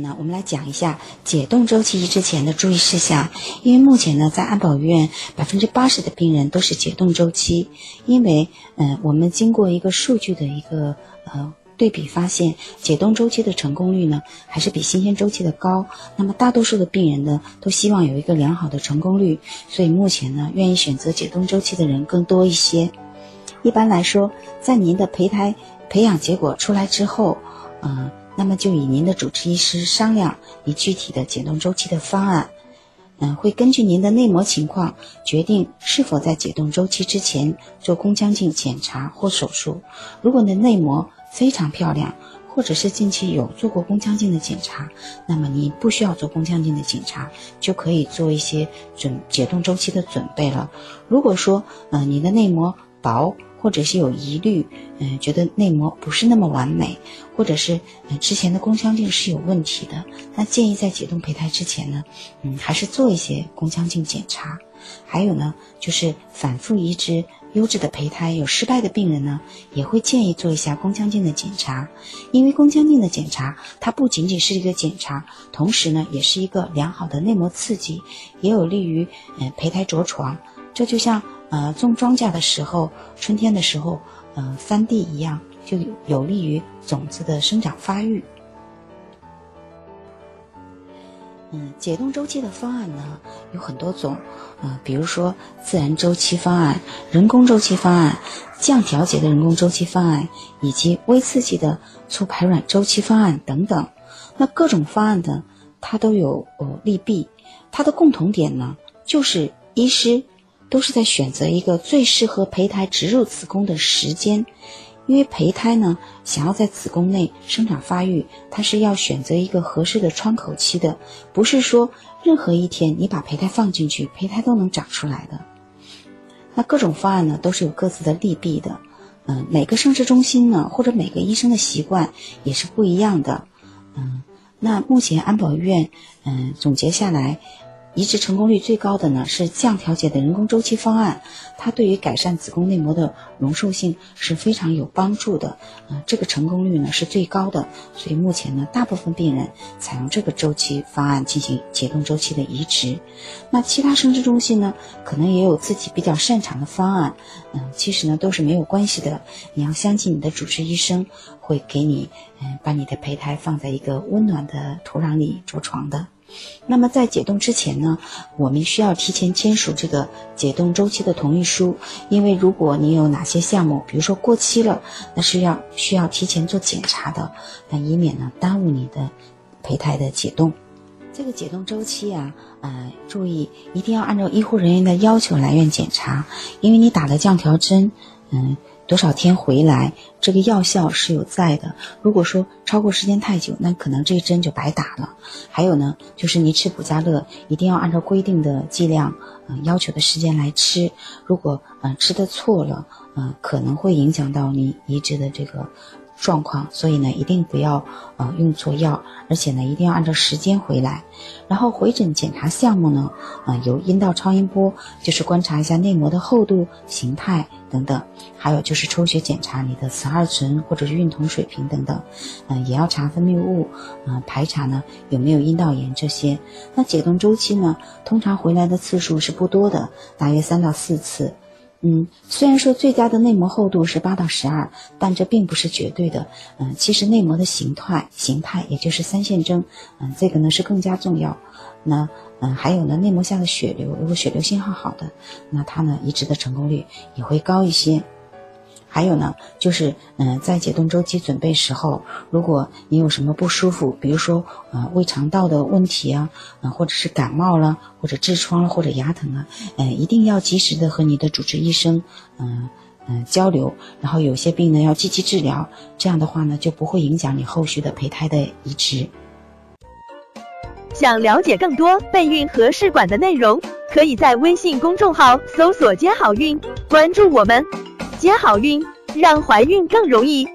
那我们来讲一下解冻周期之前的注意事项。因为目前呢，在安保医院百分之八十的病人都是解冻周期。因为，嗯，我们经过一个数据的一个呃对比，发现解冻周期的成功率呢，还是比新鲜周期的高。那么大多数的病人呢，都希望有一个良好的成功率，所以目前呢，愿意选择解冻周期的人更多一些。一般来说，在您的胚胎培养结果出来之后，嗯。那么就与您的主治医师商量你具体的解冻周期的方案，嗯，会根据您的内膜情况决定是否在解冻周期之前做宫腔镜检查或手术。如果你的内膜非常漂亮，或者是近期有做过宫腔镜的检查，那么你不需要做宫腔镜的检查，就可以做一些准解冻周期的准备了。如果说，嗯，你的内膜薄。或者是有疑虑，嗯，觉得内膜不是那么完美，或者是嗯之前的宫腔镜是有问题的，那建议在解冻胚胎之前呢，嗯，还是做一些宫腔镜检查。还有呢，就是反复移植优质的胚胎有失败的病人呢，也会建议做一下宫腔镜的检查，因为宫腔镜的检查它不仅仅是一个检查，同时呢也是一个良好的内膜刺激，也有利于嗯胚胎着床。这就像。呃，种庄稼的时候，春天的时候，呃，翻地一样，就有利于种子的生长发育。嗯，解冻周期的方案呢有很多种，呃，比如说自然周期方案、人工周期方案、降调节的人工周期方案，以及微刺激的促排卵周期方案等等。那各种方案的它都有呃利弊，它的共同点呢就是医师。都是在选择一个最适合胚胎植入子宫的时间，因为胚胎呢想要在子宫内生长发育，它是要选择一个合适的窗口期的，不是说任何一天你把胚胎放进去，胚胎都能长出来的。那各种方案呢都是有各自的利弊的，嗯，每个生殖中心呢或者每个医生的习惯也是不一样的，嗯，那目前安保医院，嗯，总结下来。移植成功率最高的呢是降调节的人工周期方案，它对于改善子宫内膜的容受性是非常有帮助的，呃，这个成功率呢是最高的，所以目前呢大部分病人采用这个周期方案进行解冻周期的移植。那其他生殖中心呢可能也有自己比较擅长的方案，嗯，其实呢都是没有关系的，你要相信你的主治医生会给你，嗯，把你的胚胎放在一个温暖的土壤里着床的。那么在解冻之前呢，我们需要提前签署这个解冻周期的同意书，因为如果你有哪些项目，比如说过期了，那是要需要提前做检查的，那以免呢耽误你的胚胎的解冻。这个解冻周期啊，呃，注意一定要按照医护人员的要求来院检查，因为你打了降调针，嗯。多少天回来，这个药效是有在的。如果说超过时间太久，那可能这一针就白打了。还有呢，就是你吃补佳乐，一定要按照规定的剂量，嗯，要求的时间来吃。如果嗯吃的错了，嗯，可能会影响到你移植的这个。状况，所以呢，一定不要呃用错药，而且呢，一定要按照时间回来。然后回诊检查项目呢，呃，有阴道超音波，就是观察一下内膜的厚度、形态等等；还有就是抽血检查你的雌二醇或者是孕酮水平等等。嗯，也要查分泌物，嗯，排查呢有没有阴道炎这些。那解冻周期呢，通常回来的次数是不多的，大约三到四次。嗯，虽然说最佳的内膜厚度是八到十二，但这并不是绝对的。嗯，其实内膜的形态、形态，也就是三线征，嗯，这个呢是更加重要。那嗯，还有呢，内膜下的血流，如果血流信号好的，那它呢移植的成功率也会高一些。还有呢，就是嗯，在解冻周期准备时候，如果你有什么不舒服，比如说呃胃肠道的问题啊，嗯，或者是感冒了，或者痔疮了，或者牙疼啊，嗯，一定要及时的和你的主治医生嗯嗯交流，然后有些病呢要积极治疗，这样的话呢就不会影响你后续的胚胎的移植。想了解更多备孕和试管的内容，可以在微信公众号搜索“接好运”，关注我们。接好运，让怀孕更容易。